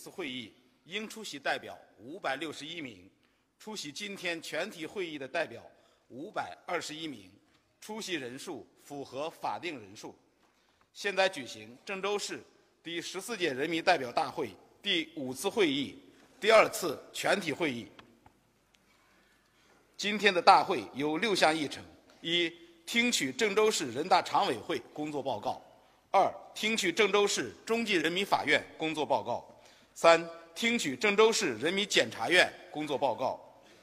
次会议应出席代表五百六十一名，出席今天全体会议的代表五百二十一名，出席人数符合法定人数。现在举行郑州市第十四届人民代表大会第五次会议第二次全体会议。今天的大会有六项议程：一、听取郑州市人大常委会工作报告。二、听取郑州市中级人民法院工作报告；三、听取郑州市人民检察院工作报告；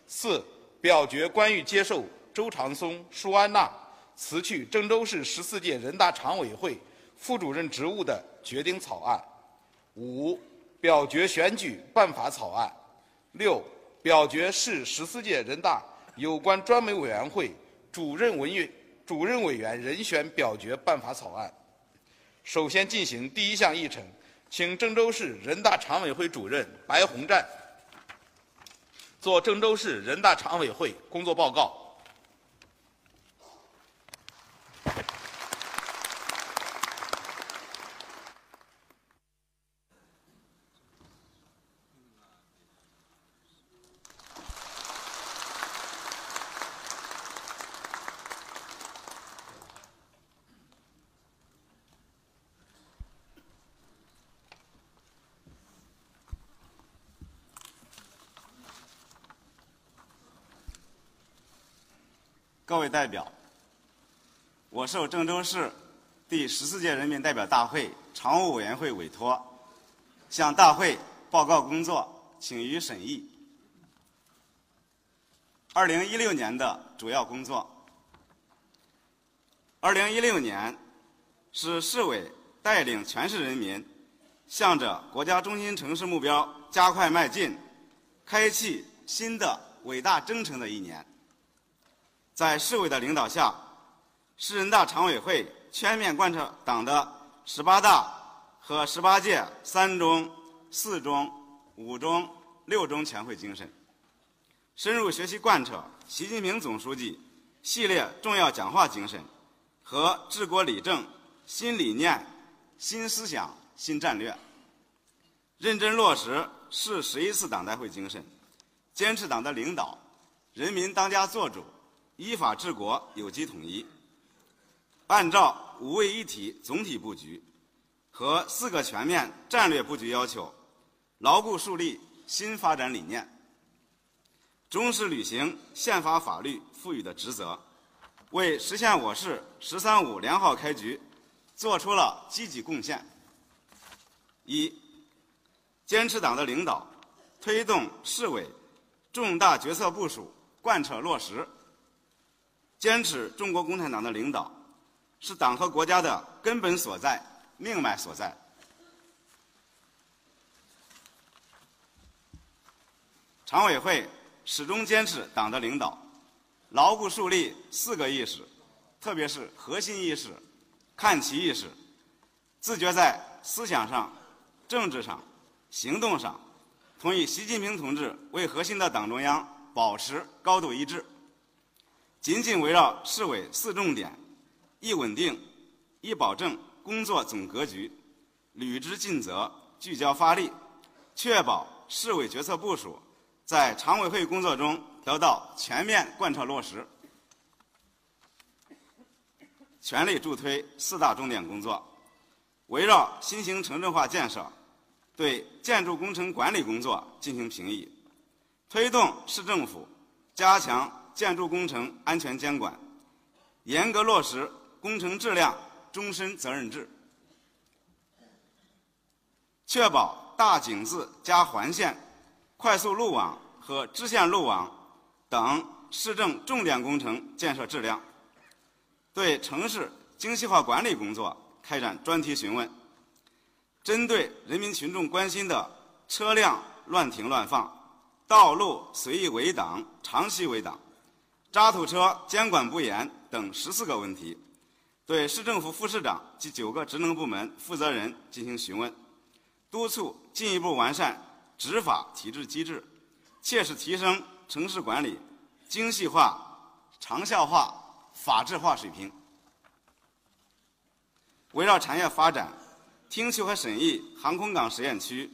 四、表决关于接受周长松、舒安娜辞去郑州市十四届人大常委会副主任职务的决定草案；五、表决选举办法草案；六、表决市十四届人大有关专门委员会主任文员主任委员人选表决办法草案。首先进行第一项议程，请郑州市人大常委会主任白洪战做郑州市人大常委会工作报告。各位代表，我受郑州市第十四届人民代表大会常务委员会委托，向大会报告工作，请予审议。二零一六年的主要工作。二零一六年是市委带领全市人民向着国家中心城市目标加快迈进，开启新的伟大征程的一年。在市委的领导下，市人大常委会全面贯彻党的十八大和十八届三中、四中、五中、六中全会精神，深入学习贯彻习近平总书记系列重要讲话精神和治国理政新理念、新思想、新战略，认真落实市十一次党代会精神，坚持党的领导，人民当家作主。依法治国，有机统一，按照五位一体总体布局和四个全面战略布局要求，牢固树立新发展理念，忠实履行宪法法律赋予的职责，为实现我市“十三五”良好开局做出了积极贡献。一、坚持党的领导，推动市委重大决策部署贯彻落实。坚持中国共产党的领导，是党和国家的根本所在、命脉所在。常委会始终坚持党的领导，牢固树立四个意识，特别是核心意识、看齐意识，自觉在思想上、政治上、行动上，同以习近平同志为核心的党中央保持高度一致。紧紧围绕市委四重点，一稳定、一保证工作总格局，履职尽责，聚焦发力，确保市委决策部署在常委会工作中得到全面贯彻落实，全力助推四大重点工作。围绕新型城镇化建设，对建筑工程管理工作进行评议，推动市政府加强。建筑工程安全监管，严格落实工程质量终身责任制，确保大井字加环线、快速路网和支线路网等市政重点工程建设质量。对城市精细化管理工作开展专题询问，针对人民群众关心的车辆乱停乱放、道路随意围挡、长期围挡。渣土车监管不严等十四个问题，对市政府副市长及九个职能部门负责人进行询问，督促进一步完善执法体制机制，切实提升城市管理精细化、长效化、法治化水平。围绕产业发展，听取和审议航空港实验区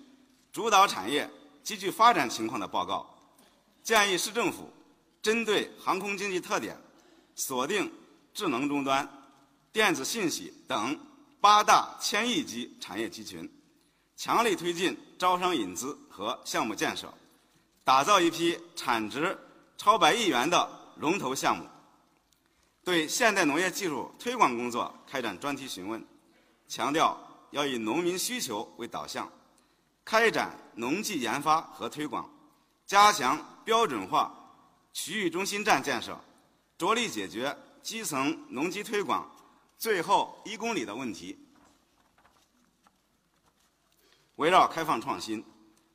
主导产业积极发展情况的报告，建议市政府针对航空经济特点，锁定智能终端、电子信息等八大千亿级产业集群，强力推进招商引资和项目建设，打造一批产值超百亿元的龙头项目。对现代农业技术推广工作开展专题询问，强调要以农民需求为导向，开展农技研发和推广，加强标准化区域中心站建设，着力解决基层农机推广最后一公里的问题。围绕开放创新，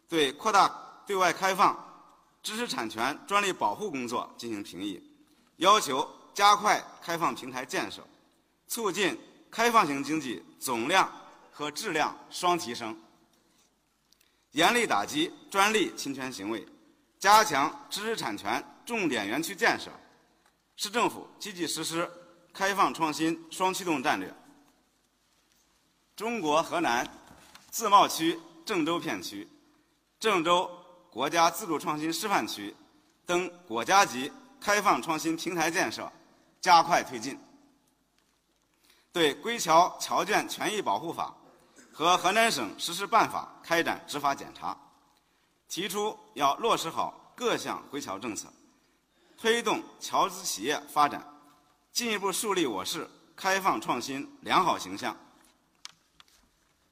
对扩大对外开放、知识产权专利保护工作进行评议，要求。加快开放平台建设，促进开放型经济总量和质量双提升。严厉打击专利侵权行为，加强知识产权重点园区建设。市政府积极实施开放创新双驱动战略。中国河南自贸区郑州片区、郑州国家自主创新示范区等国家级开放创新平台建设。加快推进，对《归侨侨眷权益保护法》和河南省实施办法开展执法检查，提出要落实好各项归侨政策，推动侨资企业发展，进一步树立我市开放创新良好形象。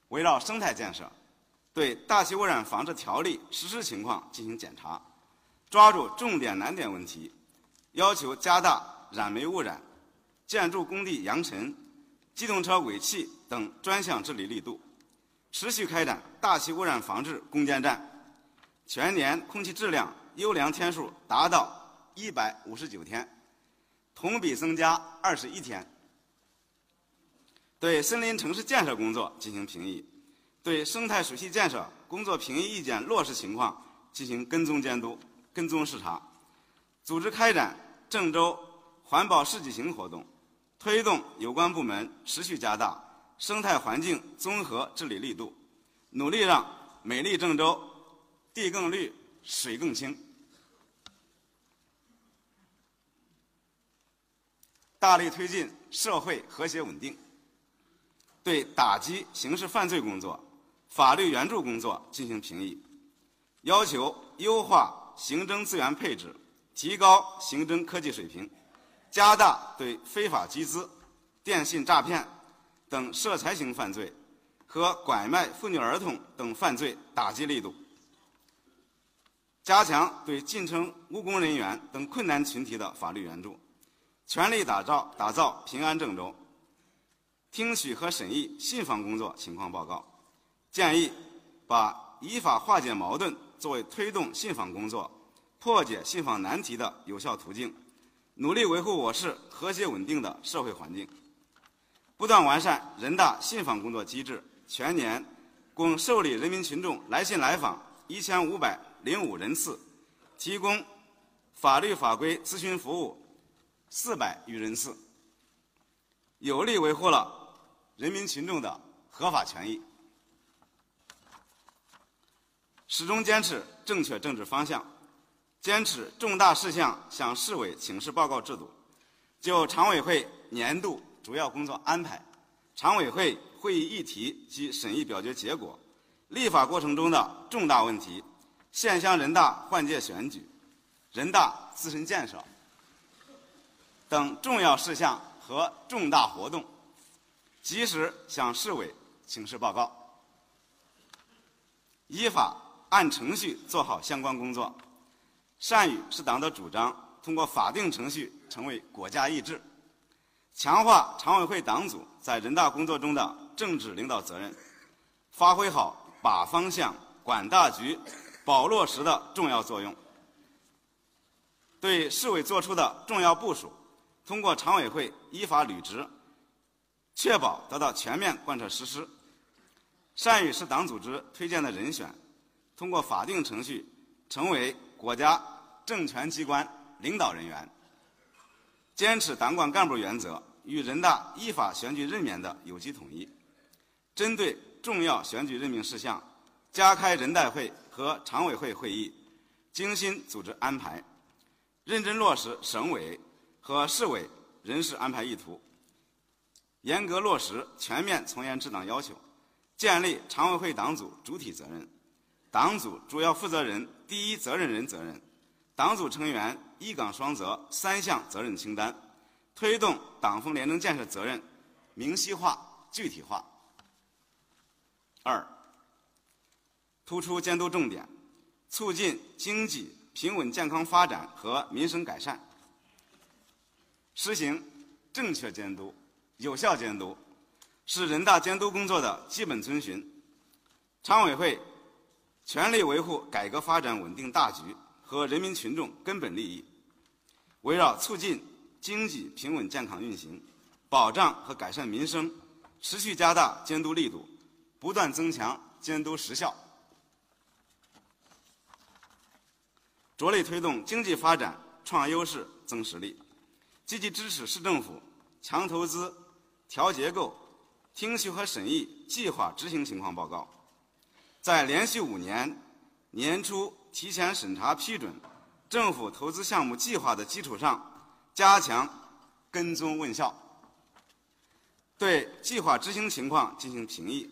围绕生态建设，对《大气污染防治条例》实施情况进行检查，抓住重点难点问题，要求加大。燃煤污染、建筑工地扬尘、机动车尾气等专项治理力度，持续开展大气污染防治攻坚战，全年空气质量优良天数达到一百五十九天，同比增加二十一天。对森林城市建设工作进行评议，对生态水系建设工作评议意见落实情况进行跟踪监督、跟踪视察，组织开展郑州。环保市集行活动，推动有关部门持续加大生态环境综合治理力度，努力让美丽郑州地更绿、水更清。大力推进社会和谐稳定，对打击刑事犯罪工作、法律援助工作进行评议，要求优化刑侦资源配置，提高刑侦科技水平。加大对非法集资、电信诈骗等涉财型犯罪和拐卖妇女儿童等犯罪打击力度，加强对进城务工人员等困难群体的法律援助，全力打造打造平安郑州。听取和审议信访工作情况报告，建议把依法化解矛盾作为推动信访工作、破解信访难题的有效途径。努力维护我市和谐稳定的社会环境，不断完善人大信访工作机制。全年共受理人民群众来信来访一千五百零五人次，提供法律法规咨询服务四百余人次，有力维护了人民群众的合法权益。始终坚持正确政治方向。坚持重大事项向市委请示报告制度，就常委会年度主要工作安排、常委会会议议题及审议表决结果、立法过程中的重大问题、县乡人大换届选举、人大自身建设等重要事项和重大活动，及时向市委请示报告，依法按程序做好相关工作。善于是党的主张，通过法定程序成为国家意志，强化常委会党组在人大工作中的政治领导责任，发挥好把方向、管大局、保落实的重要作用。对市委作出的重要部署，通过常委会依法履职，确保得到全面贯彻实施。善于是党组织推荐的人选，通过法定程序成为。国家政权机关领导人员坚持党管干部原则与人大依法选举任免的有机统一，针对重要选举任命事项，加开人代会和常委会会议，精心组织安排，认真落实省委和市委人事安排意图，严格落实全面从严治党要求，建立常委会党组主体责任、党组主要负责人第一责任人责任、党组成员一岗双责三项责任清单，推动党风廉政建设责任明晰化、具体化。二、突出监督重点，促进经济平稳健康发展和民生改善，实行正确监督、有效监督，是人大监督工作的基本遵循。常委会全力维护改革发展稳定大局和人民群众根本利益，围绕促进经济平稳健康运行、保障和改善民生，持续加大监督力度。不断增强监督实效，着力推动经济发展创优势增实力，积极支持市政府强投资、调结构、听取和审议计划执行情况报告，在连续五年年初提前审查批准政府投资项目计划的基础上，加强跟踪问效，对计划执行情况进行评议。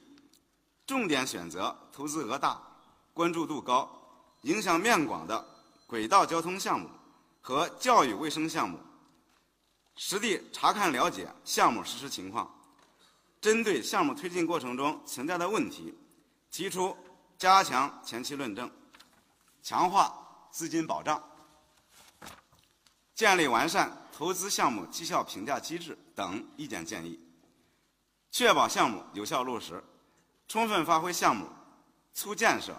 重点选择投资额大、关注度高、影响面广的轨道交通项目和教育卫生项目，实地查看了解项目实施情况，针对项目推进过程中存在的问题，提出加强前期论证、强化资金保障、建立完善投资项目绩效评价机制等意见建议，确保项目有效落实。充分发挥项目促建设、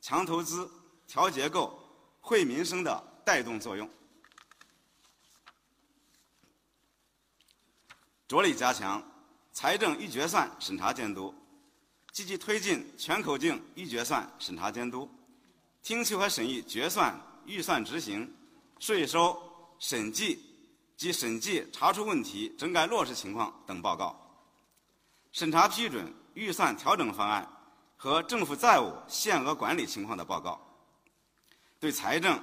强投资、调结构、惠民生的带动作用，着力加强财政预决算审查监督，积极推进全口径预决算审查监督，听取和审议决算、预算执行、税收审计及审计查出问题、整改落实情况等报告，审查批准。预算调整方案和政府债务限额管理情况的报告，对财政、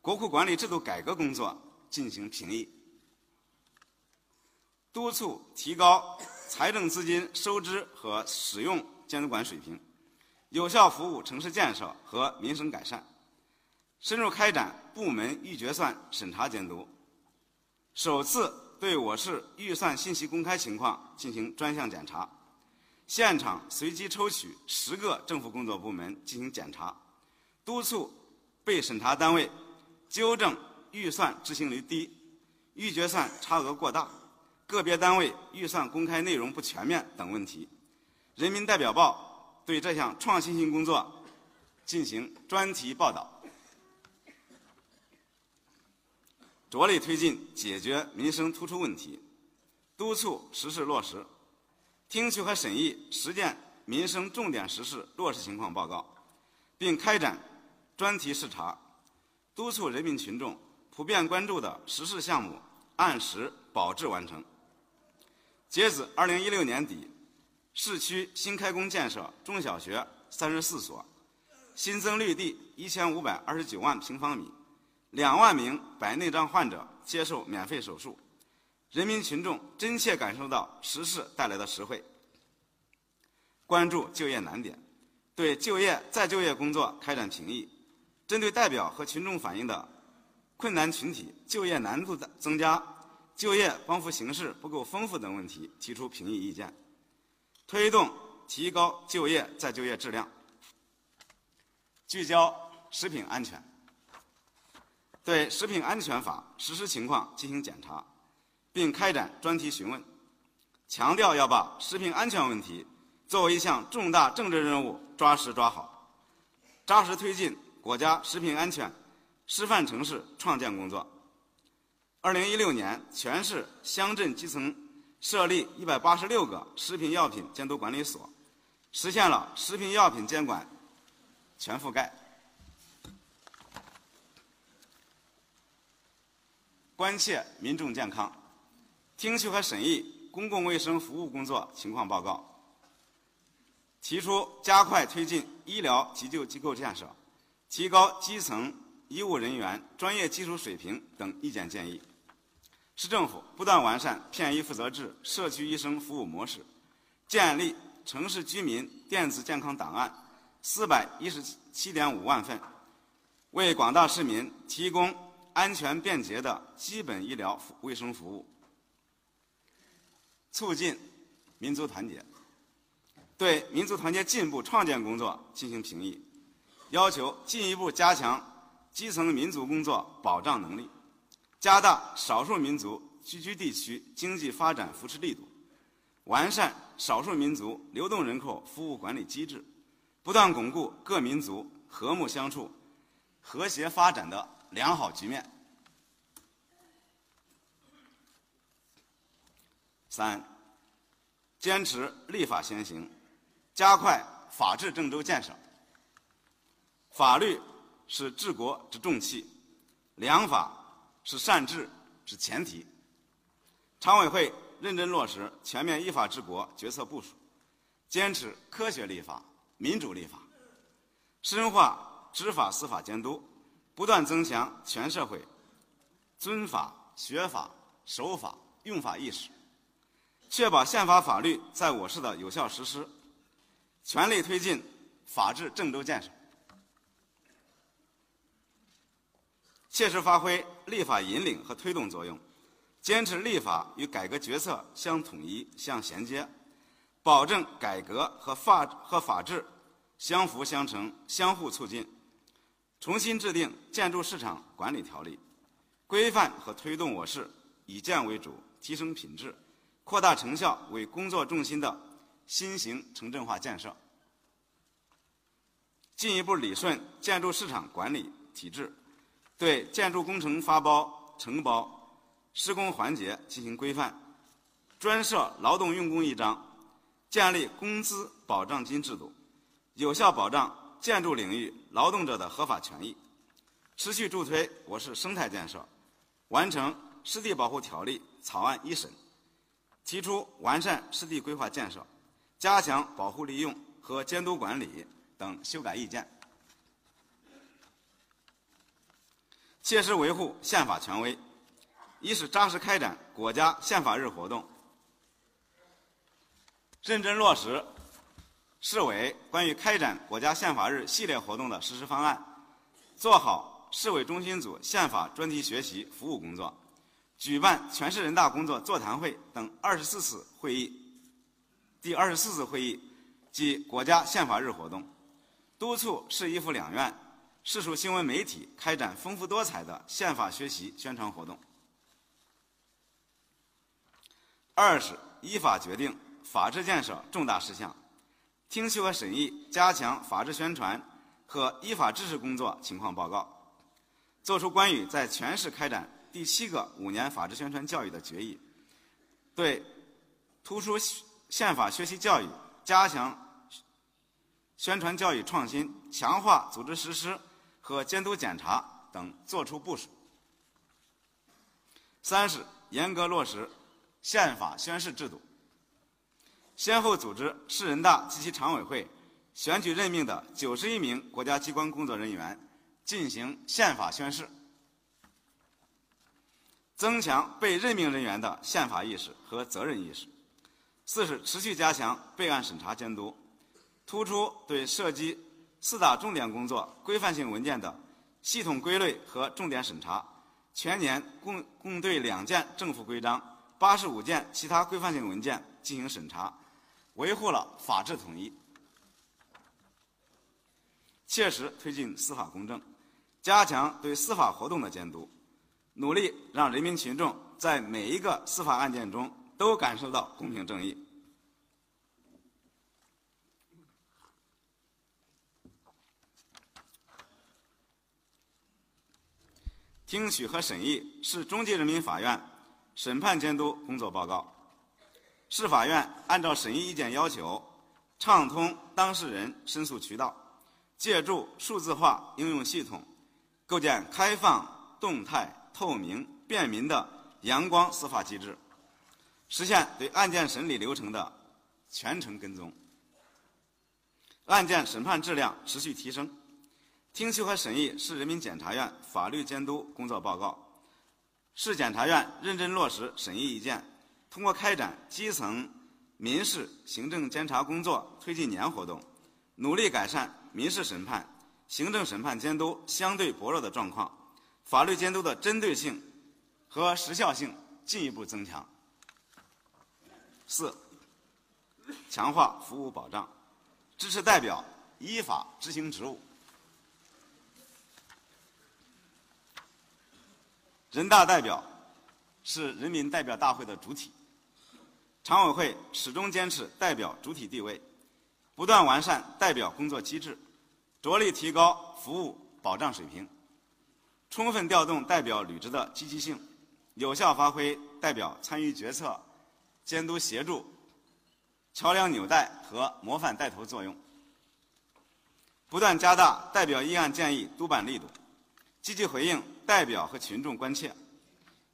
国库管理制度改革工作进行评议，督促提高财政资金收支和使用监管水平，有效服务城市建设和民生改善，深入开展部门预决算审查监督，首次对我市预算信息公开情况进行专项检查。现场随机抽取十个政府工作部门进行检查，督促被审查单位纠正预算执行率低、预决算差额过大、个别单位预算公开内容不全面等问题。人民代表报对这项创新性工作进行专题报道，着力推进解决民生突出问题，督促实事落实。听取和审议实践民生重点实事落实情况报告，并开展专题视察，督促人民群众普遍关注的实事项目按时保质完成。截止二零一六年底，市区新开工建设中小学三十四所，新增绿地一千五百二十九万平方米，两万名白内障患者接受免费手术。人民群众真切感受到实事带来的实惠，关注就业难点，对就业再就业工作开展评议，针对代表和群众反映的困难群体就业难度的增加、就业帮扶形式不够丰富等问题提出评议意见，推动提高就业再就业质量，聚焦食品安全，对《食品安全法》实施情况进行检查。并开展专题询问，强调要把食品安全问题作为一项重大政治任务抓实抓好，扎实推进国家食品安全示范城市创建工作。二零一六年，全市乡镇基层设立一百八十六个食品药品监督管理所，实现了食品药品监管全覆盖。关切民众健康。听取和审议公共卫生服务工作情况报告，提出加快推进医疗急救机构建设，提高基层医务人员专业技术水平等意见建议。市政府不断完善片医负责制社区医生服务模式，建立城市居民电子健康档案四百一十七点五万份，为广大市民提供安全便捷的基本医疗卫生服务。促进民族团结，对民族团结进步创建工作进行评议，要求进一步加强基层民族工作保障能力。加大少数民族聚居地区经济发展扶持力度，完善少数民族流动人口服务管理机制，不断巩固各民族和睦相处、和谐发展的良好局面。三，坚持立法先行，加快法治郑州建设。法律是治国之重器，良法。是善治之前提。常委会认真落实全面依法治国决策部署，坚持科学立法、民主立法，深化执法司法监督，不断增强全社会尊法、学法、守法、用法意识，确保宪法法律在我市的有效实施，全力推进法治郑州建设。切实发挥立法引领和推动作用，坚持立法与改革决策相统一、相衔接，保证改革和法和法治相辅相成、相互促进。重新制定建筑市场管理条例，规范和推动我市以建为主、提升品质、扩大成效为工作重心的新型城镇化建设，进一步理顺建筑市场管理体制。对建筑工程发包、承包、施工环节进行规范，专设劳动用工一章，建立工资保障金制度，有效保障建筑领域劳动者的合法权益，持续助推我市生态建设，完成湿地保护条例草案一审，提出完善湿地规划建设、加强保护利用和监督管理等修改意见。切实维护宪法权威，一是扎实开展国家宪法日活动，认真落实市委关于开展国家宪法日系列活动的实施方案，做好市委中心组宪法专题学习服务工作，举办全市人大工作座谈会等二十四次会议，第二十四次会议及国家宪法日活动，督促市一府两院。市属新闻媒体开展丰富多彩的宪法学习宣传活动。二是依法决定法治建设重大事项，听取和审议加强法治宣传和依法治市工作情况报告，作出关于在全市开展第七个五年法治宣传教育的决议，对突出宪法学习教育、加强宣传教育创新、强化组织实施。和监督检查等作出部署。三是严格落实宪法宣誓制度，先后组织市人大及其常委会选举任命的九十一名国家机关工作人员进行宪法宣誓，增强被任命人员的宪法意识和责任意识。四是持续加强备案审查监督，突出对涉及。四大重点工作规范性文件的系统归类和重点审查，全年共共对两件政府规章、八十五件其他规范性文件进行审查，维护了法治统一，切实推进司法公正，加强对司法活动的监督，努力让人民群众在每一个司法案件中都感受到公平正义。听取和审议市中级人民法院审判监督工作报告。市法院按照审议意见要求，畅通当事人申诉渠道，借助数字化应用系统，构建开放、动态、透明、便民的阳光司法机制，实现对案件审理流程的全程跟踪。案件审判质量持续提升。听取和审议市人民检察院法律监督工作报告，市检察院认真落实审议意见，通过开展基层民事行政监察工作推进年活动，努力改善民事审判、行政审判监督相对薄弱的状况，法律监督的针对性和时效性进一步增强。四、强化服务保障，支持代表依法执行职务。人大代表是人民代表大会的主体，常委会始终坚持代表主体地位，不断完善代表工作机制，着力提高服务保障水平，充分调动代表履职的积极性，有效发挥代表参与决策、监督协助、桥梁纽带和模范带头作用，不断加大代表议案建议督办力度。积极回应代表和群众关切，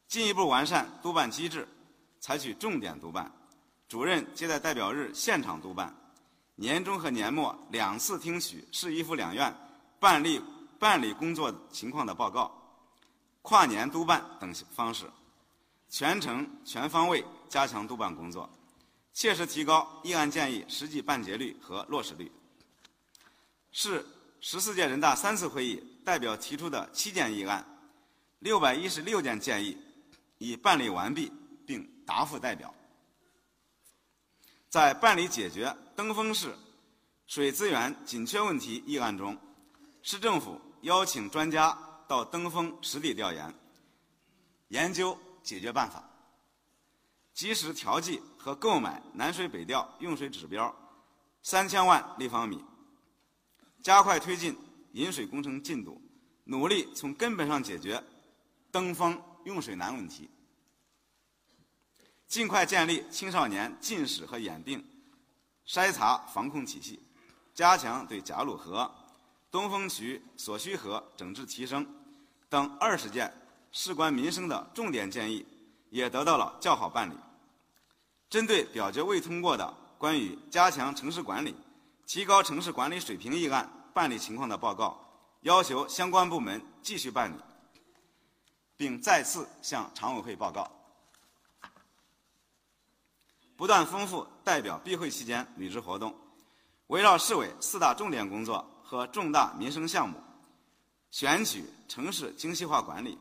进一步完善督办机制，采取重点督办、主任接待代表日现场督办、年终和年末两次听取市一府两院办理办理工作情况的报告、跨年督办等方式，全程全方位加强督办工作，切实提高议案建议实际办结率和落实率。市十四届人大三次会议。代表提出的七件议案，六百一十六件建议已办理完毕并答复代表。在办理解决登封市水资源紧缺问题议案中，市政府邀请专家到登封实地调研，研究解决办法，及时调剂和购买南水北调用水指标三千万立方米，加快推进。引水工程进度，努力从根本上解决登峰用水难问题，尽快建立青少年近视和眼病筛查防控体系，加强对贾鲁河、东风渠所需河整治提升等二十件事关民生的重点建议，也得到了较好办理。针对表决未通过的关于加强城市管理、提高城市管理水平议案。办理情况的报告，要求相关部门继续办理，并再次向常委会报告。不断丰富代表闭会期间履职活动，围绕市委四大重点工作和重大民生项目，选取城市精细化管理、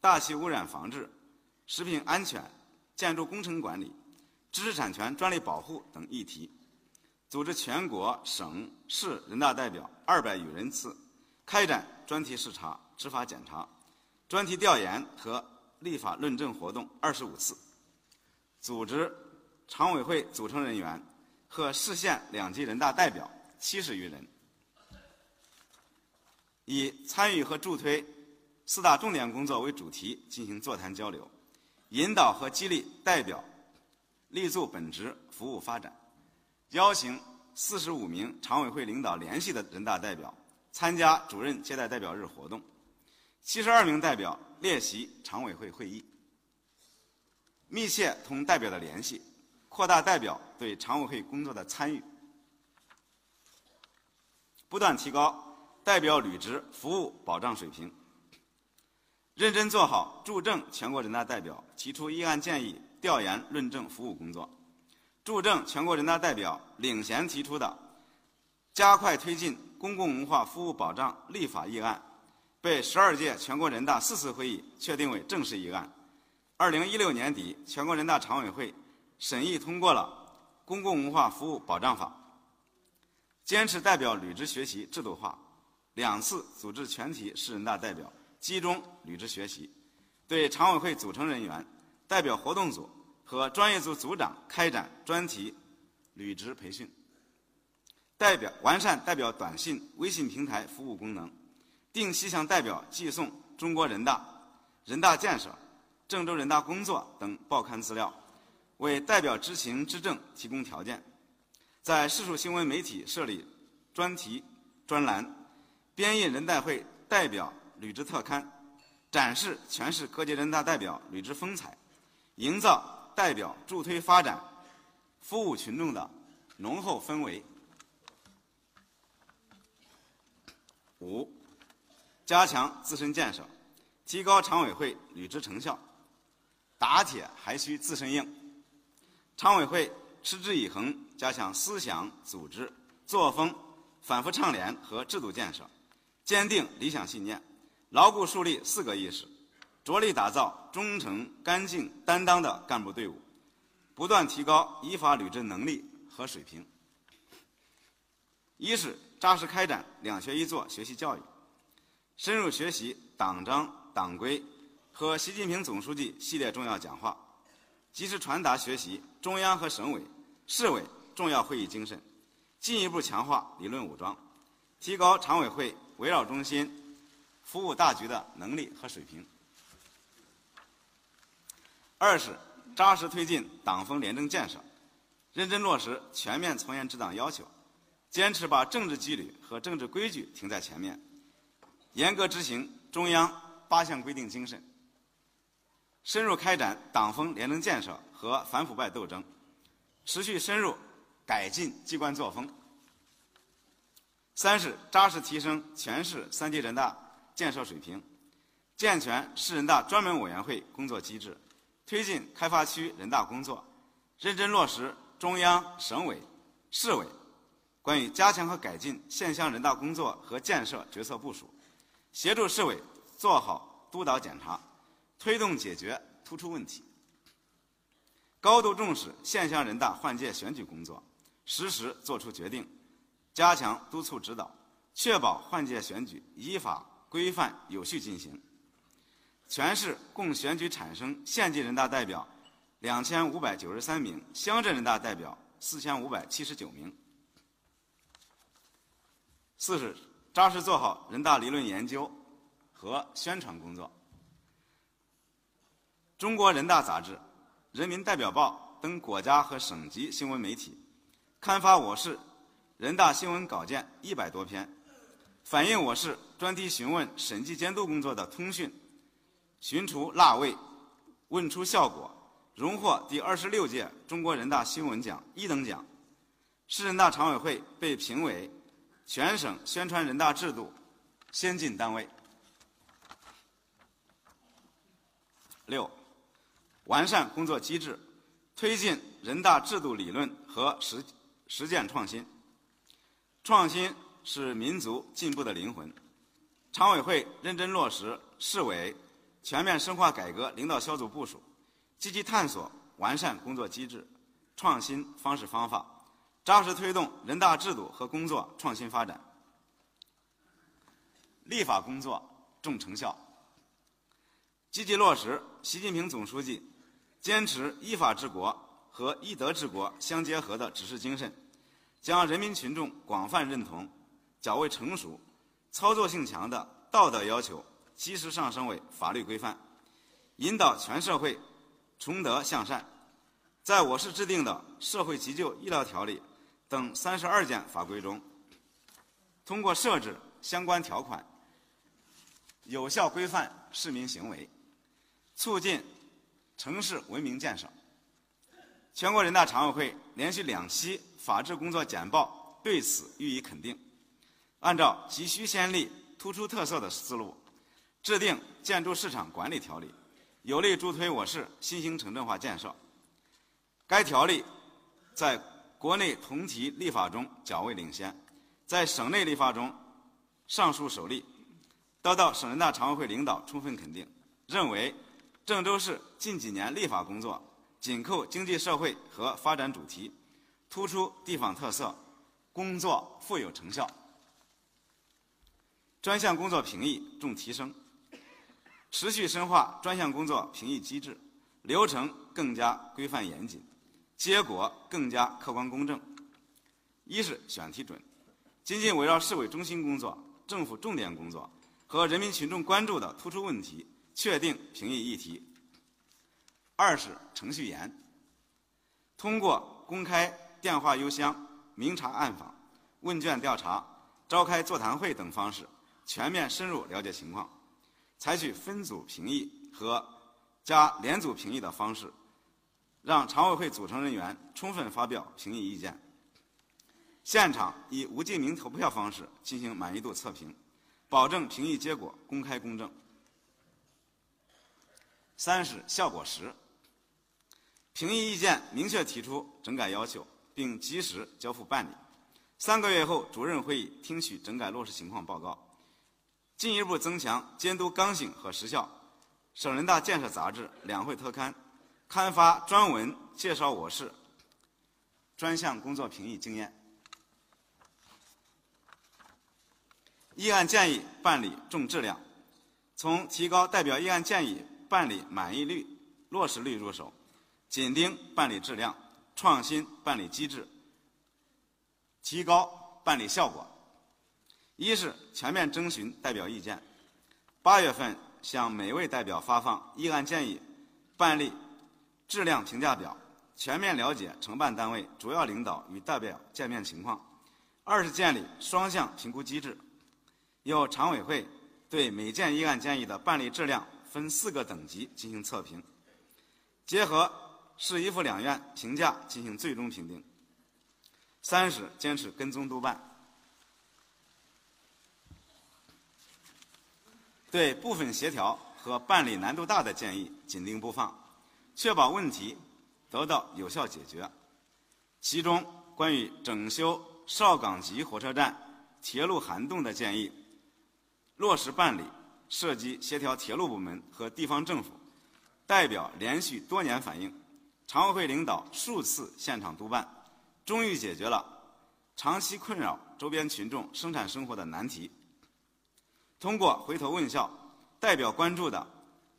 大气污染防治、食品安全、建筑工程管理、知识产权专利保护等议题。组织全国省市人大代表二百余人次，开展专题视察、执法检查、专题调研和立法论证活动二十五次，组织常委会组成人员和市县两级人大代表七十余人，以参与和助推四大重点工作为主题进行座谈交流，引导和激励代表立足本职服务发展。邀请四十五名常委会领导联系的人大代表参加主任接待代表日活动，七十二名代表列席常委会会议，密切同代表的联系，扩大代表对常委会工作的参与，不断提高代表履职服务保障水平，认真做好助证全国人大代表提出议案建议调研论证服务工作。助证全国人大代表领衔提出的加快推进公共文化服务保障立法议案，被十二届全国人大四次会议确定为正式议案。二零一六年底，全国人大常委会审议通过了《公共文化服务保障法》，坚持代表履职学习制度化，两次组织全体市人大代表集中履职学习，对常委会组成人员、代表活动组。和专业组组长开展专题履职培训，代表完善代表短信、微信平台服务功能，定期向代表寄送中国人大、人大建设、郑州人大工作等报刊资料，为代表知情知政提供条件。在市属新闻媒体设立专题专栏，编印人代会代表履职特刊，展示全市各级人大代表履职风采，营造。代表助推发展、服务群众的浓厚氛围。五、加强自身建设，提高常委会履职成效。打铁还需自身硬，常委会持之以恒加强思想、组织、作风反复倡廉和制度建设，坚定理想信念，牢固树立四个意识，着力打造忠诚、干净、担当的干部队伍，不断提高依法履职能力和水平。一是扎实开展两学一做学习教育，深入学习党章党规和习近平总书记系列重要讲话，及时传达学习中央和省委、市委重要会议精神，进一步强化理论武装，提高常委会围绕中心、服务大局的能力和水平。二是扎实推进党风廉政建设，认真落实全面从严治党要求。坚持把政治纪律和政治规矩停在前面，严格执行中央八项规定精神，深入开展党风廉政建设和反腐败斗争，持续深入改进机关作风。三是扎实提升全市三级人大建设水平，健全市人大专门委员会工作机制，推进开发区人大工作，认真落实中央、省委、市委。关于加强和改进县乡人大工作和建设决策部署，协助市委做好督导检查，推动解决突出问题。高度重视县乡人大换届选举工作，实时作出决定，加强督促指导，确保换届选举依法规范有序进行。全市共选举产生县级人大代表两千五百九十三名，乡镇人大代表四千五百七十九名。四是扎实做好人大理论研究和宣传工作。中国人大杂志、人民代表报等国家和省级新闻媒体刊发我市人大新闻稿件一百多篇，反映我市专题询问审计监督工作的通讯寻除落位、问出效果，荣获第二十六届中国人大新闻奖一等奖。市人大常委会被评为。全省宣传人大制度先进单位。六，完善工作机制，推进人大制度理论和实实践创新。创新是民族进步的灵魂。常委会认真落实市委全面深化改革领导小组部署，积极探索完善工作机制、创新方式方法。扎实推动人大制度和工作创新发展，立法工作重成效，积极落实习近平总书记坚持依法治国和依德治国相结合的指示精神，将人民群众广泛认同、较为成熟、操作性强的道德要求及时上升为法律规范，引导全社会崇德向善。在我市制定的《社会急救医疗条例》。等三十二件法规中，通过设置相关条款，有效规范市民行为，促进城市文明建设。全国人大常委会连续两期法治工作简报对此予以肯定。按照急需先例、突出特色的思路，制定建筑市场管理条例，有力助推我市新型城镇化建设。该条例在。国内同题立法中较为领先，在省内立法中尚属首例，得到省人大常委会领导充分肯定。认为郑州市近几年立法工作紧扣经济社会和发展主题，突出地方特色，工作富有成效。专项工作评议重提升，持续深化专项工作评议机制，流程更加规范严谨。结果更加客观公正。一是选题准，紧紧围绕市委中心工作、政府重点工作和人民群众关注的突出问题，确定评议议题。二是程序严，通过公开电话邮箱、明察暗访、问卷调查、召开座谈会等方式，全面深入了解情况，采取分组评议和加连组评议的方式。让常委会组成人员充分发表评议意见。现场以无记名投票方式进行满意度测评，保证评议结果公开公正。三是效果实，评议意见明确提出整改要求，并及时交付办理。三个月后，主任会议听取整改落实情况报告，进一步增强监督刚性和实效。省人大建设杂志两会特刊刊发专文介绍我市专项工作评议经验。议案建议办理重质量，从提高代表议案建议办理满意率、落实率入手，紧盯办理质量，创新办理机制，提高办理效果。一是全面征询代表意见，八月份向每位代表发放议案建议办理质量评价表，全面了解承办单位主要领导与代表见面情况。二是建立双向评估机制。由常委会对每件议案建议的办理质量分四个等级进行测评，结合市一府两院评价进行最终评定。三是坚持跟踪督办，对部分协调和办理难度大的建议紧盯不放，确保问题得到有效解决。其中关于整修邵岗集火车站铁路涵洞的建议。落实办理，涉及协调铁路部门和地方政府代表连续多年反映，常委会领导数次现场督办，终于解决了长期困扰周边群众生产生活的难题。通过回头问效，代表关注的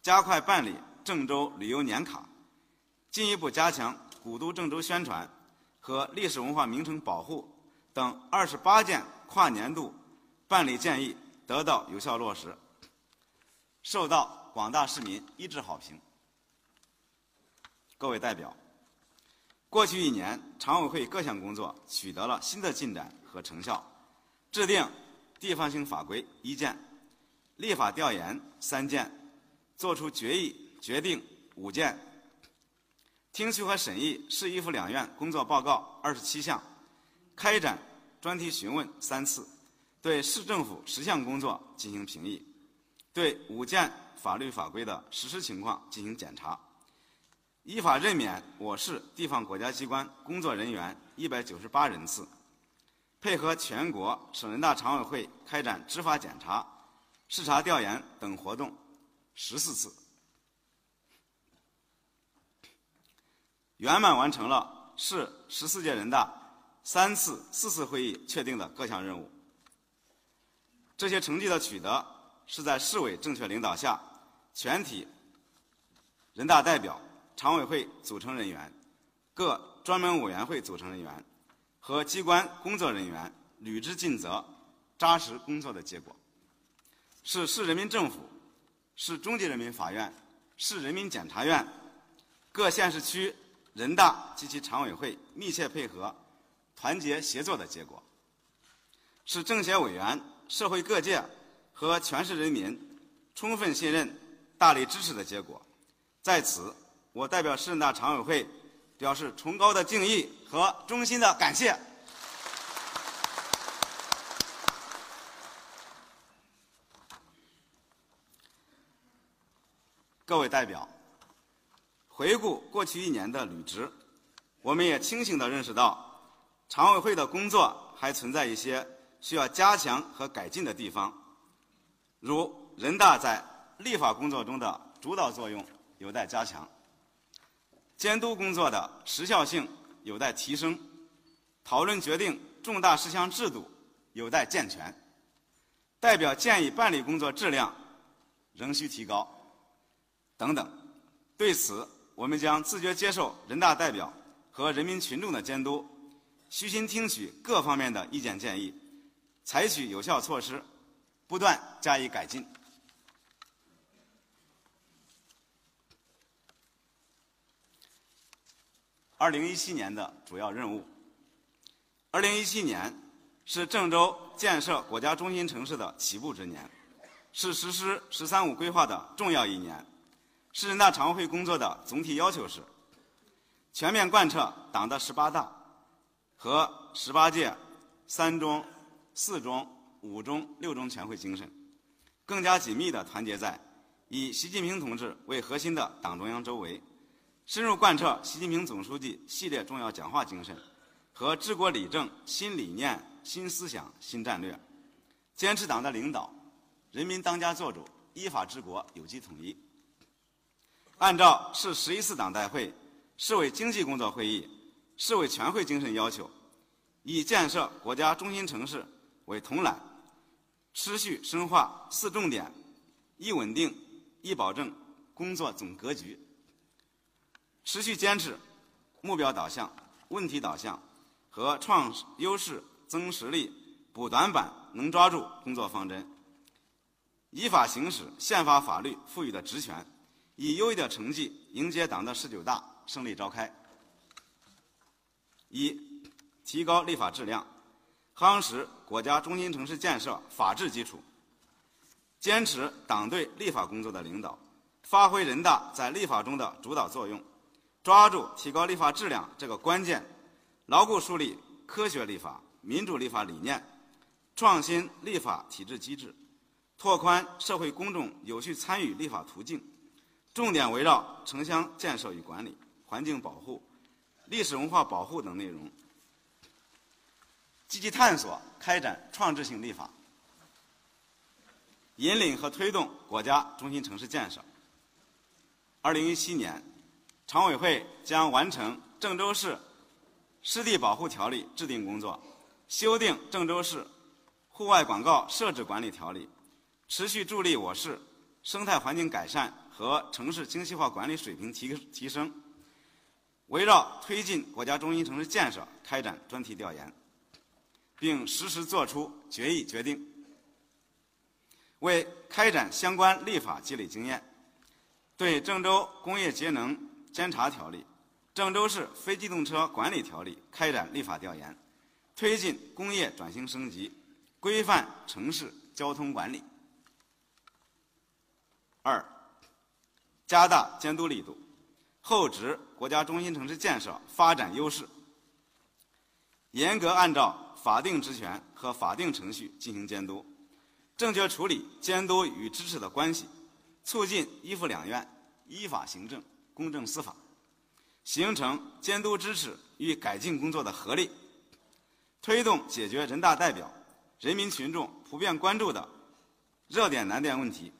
加快办理郑州旅游年卡，进一步加强古都郑州宣传和历史文化名城保护等二十八件跨年度办理建议。得到有效落实，受到广大市民一致好评。各位代表，过去一年，常委会各项工作取得了新的进展和成效：制定地方性法规一件，立法调研三件，作出决议决定五件，听取和审议市一府两院工作报告二十七项，开展专题询问三次。对市政府十项工作进行评议，对五件法律法规的实施情况进行检查，依法任免我市地方国家机关工作人员一百九十八人次，配合全国省人大常委会开展执法检查、视察调研等活动十四次，圆满完成了市十四届人大三次四次会议确定的各项任务。这些成绩的取得，是在市委正确领导下，全体人大代表、常委会组成人员、各专门委员会组成人员和机关工作人员履职尽责、扎实工作的结果，是市人民政府、市中级人民法院、市人民检察院、各县市区人大及其常委会密切配合、团结协作的结果，是政协委员。社会各界和全市人民充分信任、大力支持的结果，在此，我代表市人大常委会表示崇高的敬意和衷心的感谢。各位代表，回顾过去一年的履职，我们也清醒地认识到，常委会的工作还存在一些。需要加强和改进的地方，如人大在立法工作中的主导作用有待加强，监督工作的时效性有待提升，讨论决定重大事项制度有待健全，代表建议办理工作质量仍需提高，等等。对此，我们将自觉接受人大代表和人民群众的监督，虚心听取各方面的意见建议。采取有效措施，不断加以改进。二零一七年的主要任务。二零一七年是郑州建设国家中心城市的起步之年，是实施“十三五”规划的重要一年。市人大常委会工作的总体要求是：全面贯彻党的十八大和十八届三中。四中、五中、六中全会精神，更加紧密地团结在以习近平同志为核心的党中央周围，深入贯彻习近平总书记系列重要讲话精神和治国理政新理念、新思想、新战略，坚持党的领导，人民当家作主，依法治国，有机统一。按照市十一次党代会、市委经济工作会议、市委全会精神要求，以建设国家中心城市为统揽，持续深化“四重点”、一稳定、一保证工作总格局，持续坚持目标导向、问题导向和创优势、增实力、补短板、能抓住工作方针，依法行使宪法法律赋予的职权。以优异的成绩迎接党的十九大胜利召开。一、提高立法质量，夯实国家中心城市建设法治基础。坚持党对立法工作的领导，发挥人大在立法中的主导作用，抓住提高立法质量这个关键，牢固树立科学立法、民主立法理念，创新立法体制机制，拓宽社会公众有序参与立法途径。重点围绕城乡建设与管理、环境保护、历史文化保护等内容，积极探索开展创制性立法，引领和推动国家中心城市建设。二零一七年，常委会将完成郑州市湿地保护条例制定工作，修订郑州市户外广告设置管理条例，持续助力我市生态环境改善。和城市精细化管理水平提提升，围绕推进国家中心城市建设开展专题调研，并实时作出决议决定。为开展相关立法积累经验，对郑州工业节能监察条例、郑州市非机动车管理条例开展立法调研，推进工业转型升级，规范城市交通管理。二。加大监督力度，厚植国家中心城市建设发展优势，严格按照法定职权和法定程序进行监督，正确处理监督与支持的关系，促进依附两院、依法行政、公正司法，形成监督支持与改进工作的合力，推动解决人大代表、人民群众普遍关注的热点难点问题，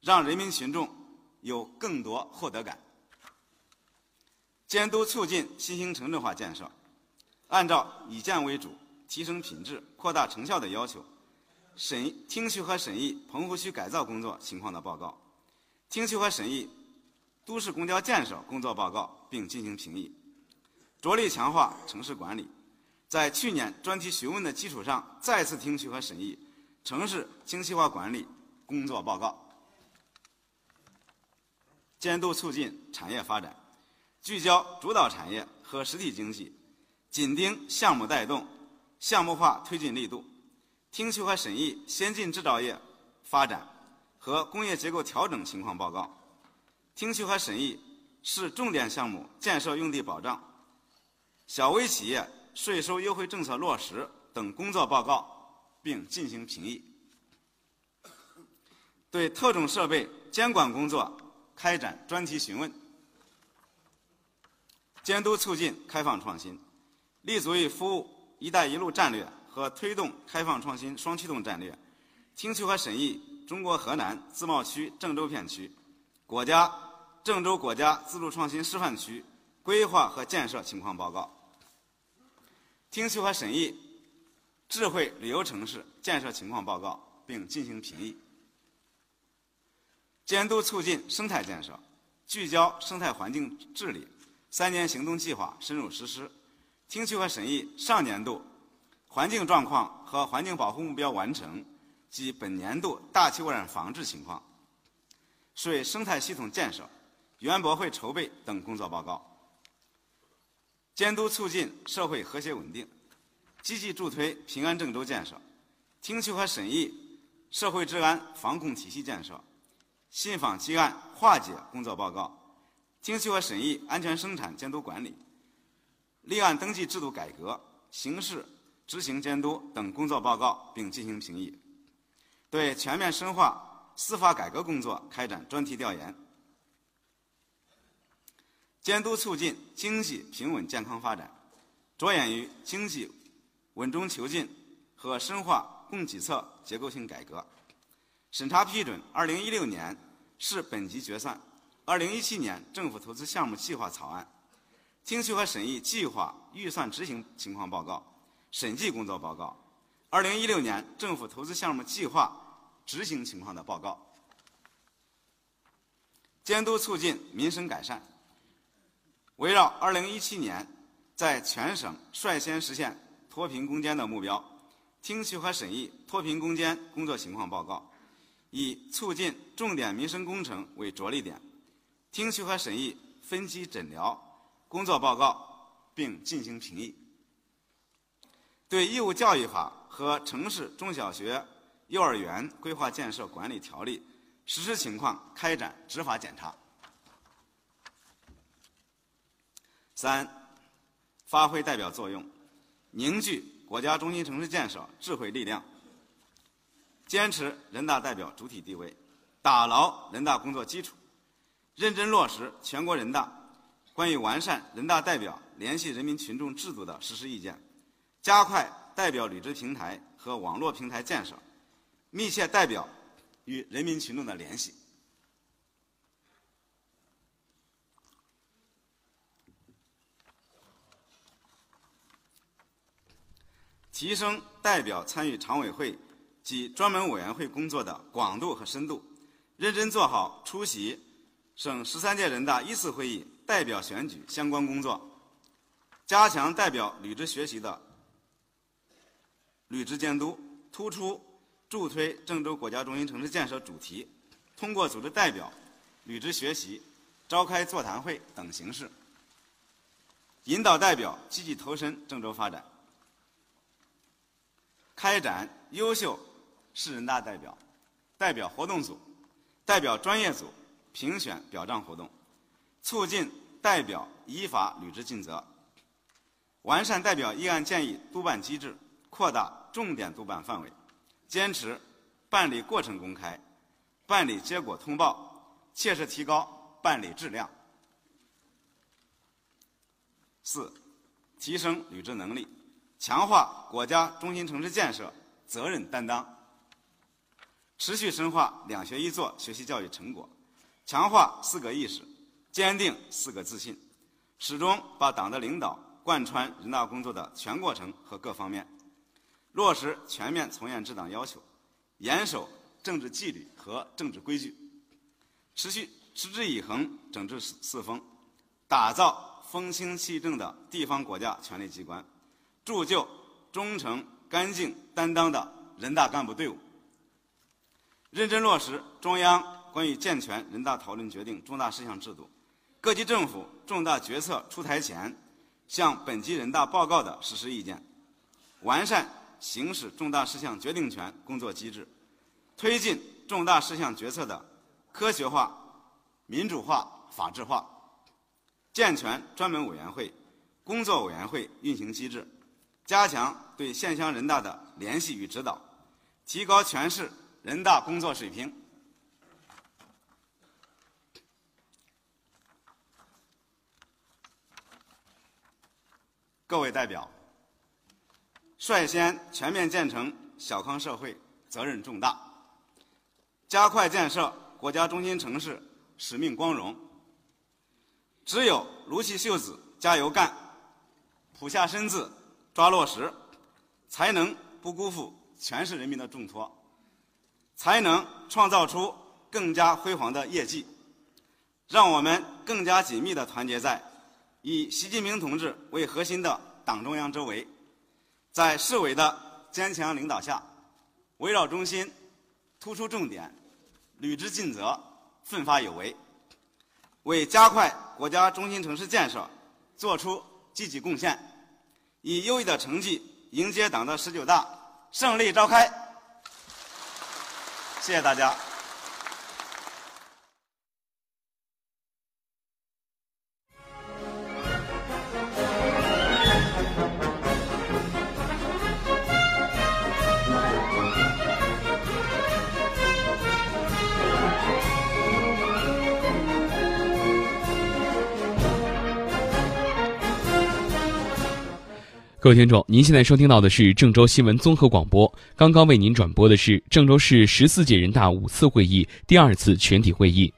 让人民群众。有更多获得感。监督促进新兴城镇化建设，按照以建为主、提升品质、扩大成效的要求，审听取和审议棚户区改造工作情况的报告，听取和审议都市公交建设工作报告并进行评议，着力强化城市管理。在去年专题询问的基础上，再次听取和审议城市精细化管理工作报告。监督促进产业发展，聚焦主导产业和实体经济，紧盯项目带动、项目化推进力度，听取和审议先进制造业发展和工业结构调整情况报告，听取和审议市重点项目建设用地保障、小微企业税收优惠政策落实等工作报告，并进行评议。对特种设备监管工作。开展专题询问，监督促进开放创新，立足于服务“一带一路”战略和推动开放创新双驱动战略，听取和审议中国河南自贸区郑州片区、国家郑州国家自主创新示范区。规划和建设情况报告，听取和审议智慧旅游城市建设情况报告，并进行评议。监督促进生态建设，聚焦生态环境治理，三年行动计划深入实施，听取和审议上年度环境状况和环境保护目标完成及本年度大气污染防治情况、水生态系统建设、园博会筹备等工作报告。监督促进社会和谐稳定，积极助推平安郑州建设，听取和审议社会治安防控体系建设。信访积案化解工作报告，听取和审议安全生产监督管理、立案登记制度改革、刑事执行监督等工作报告，并进行评议。对全面深化司法改革工作开展专题调研，监督促进经济平稳健康发展，着眼于经济稳中求进和深化供给侧结构性改革。审查批准2016年市本级决算、2017年政府投资项目计划草案，听取和审议计划预算执行情况报告、审计工作报告、2016年政府投资项目计划执行情况的报告，监督促进民生改善。围绕2017年在全省率先实现脱贫攻坚的目标，听取和审议脱贫攻坚工作情况报告。以促进重点民生工程为着力点，听取和审议分级诊疗工作报告，并进行评议。对义务教育法和城市中小学、幼儿园规划建设管理条例实施情况开展执法检查。三，发挥代表作用，凝聚国家中心城市建设智慧力量。坚持人大代表主体地位，打牢人大工作基础，认真落实全国人大关于完善人大代表联系人民群众制度的实施意见，加快代表履职平台和网络平台建设，密切代表与人民群众的联系，提升代表参与常委会。及专门委员会工作的广度和深度，认真做好出席省十三届人大一次会议代表选举相关工作，加强代表履职学习的履职监督，突出助推郑州国家中心城市建设主题，通过组织代表履职学习、召开座谈会等形式，引导代表积极投身郑州发展，开展优秀。市人大代表、代表活动组、代表专业组评选表彰活动，促进代表依法履职尽责，完善代表议案建议督办机制，扩大重点督办范围，坚持办理过程公开、办理结果通报，切实提高办理质量。四、提升履职能力，强化国家中心城市建设责任担当。持续深化“两学一做”学习教育成果，强化“四个意识”，坚定“四个自信”，始终把党的领导贯穿人大工作的全过程和各方面，落实全面从严治党要求，严守政治纪律和政治规矩，持续持之以恒整治四风，打造风清气正的地方国家权力机关，铸就忠诚、干净、担当的人大干部队伍。认真落实中央关于健全人大讨论决定重大事项制度、各级政府重大决策出台前向本级人大报告的实施意见，完善行使重大事项决定权工作机制，推进重大事项决策的科学化、民主化、法治化，健全专门委员会、工作委员会运行机制，加强对县乡人大的联系与指导，提高全市。人大工作水平，各位代表，率先全面建成小康社会责任重大，加快建设国家中心城市使命光荣。只有撸起袖子加油干，俯下身子抓落实，才能不辜负全市人民的重托。才能创造出更加辉煌的业绩，让我们更加紧密地团结在以习近平同志为核心的党中央周围，在市委的坚强领导下，围绕中心，突出重点，履职尽责，奋发有为，为加快国家中心城市建设作出积极贡献，以优异的成绩迎接党的十九大胜利召开。谢谢大家。各位听众，您现在收听到的是郑州新闻综合广播。刚刚为您转播的是郑州市十四届人大五次会议第二次全体会议。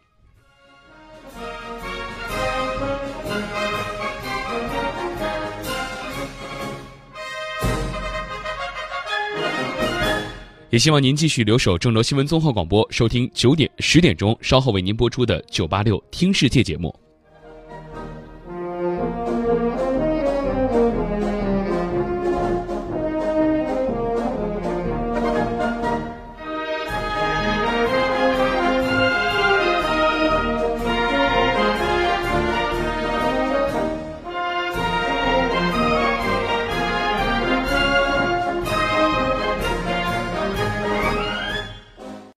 也希望您继续留守郑州新闻综合广播，收听九点、十点钟稍后为您播出的“九八六听世界”节目。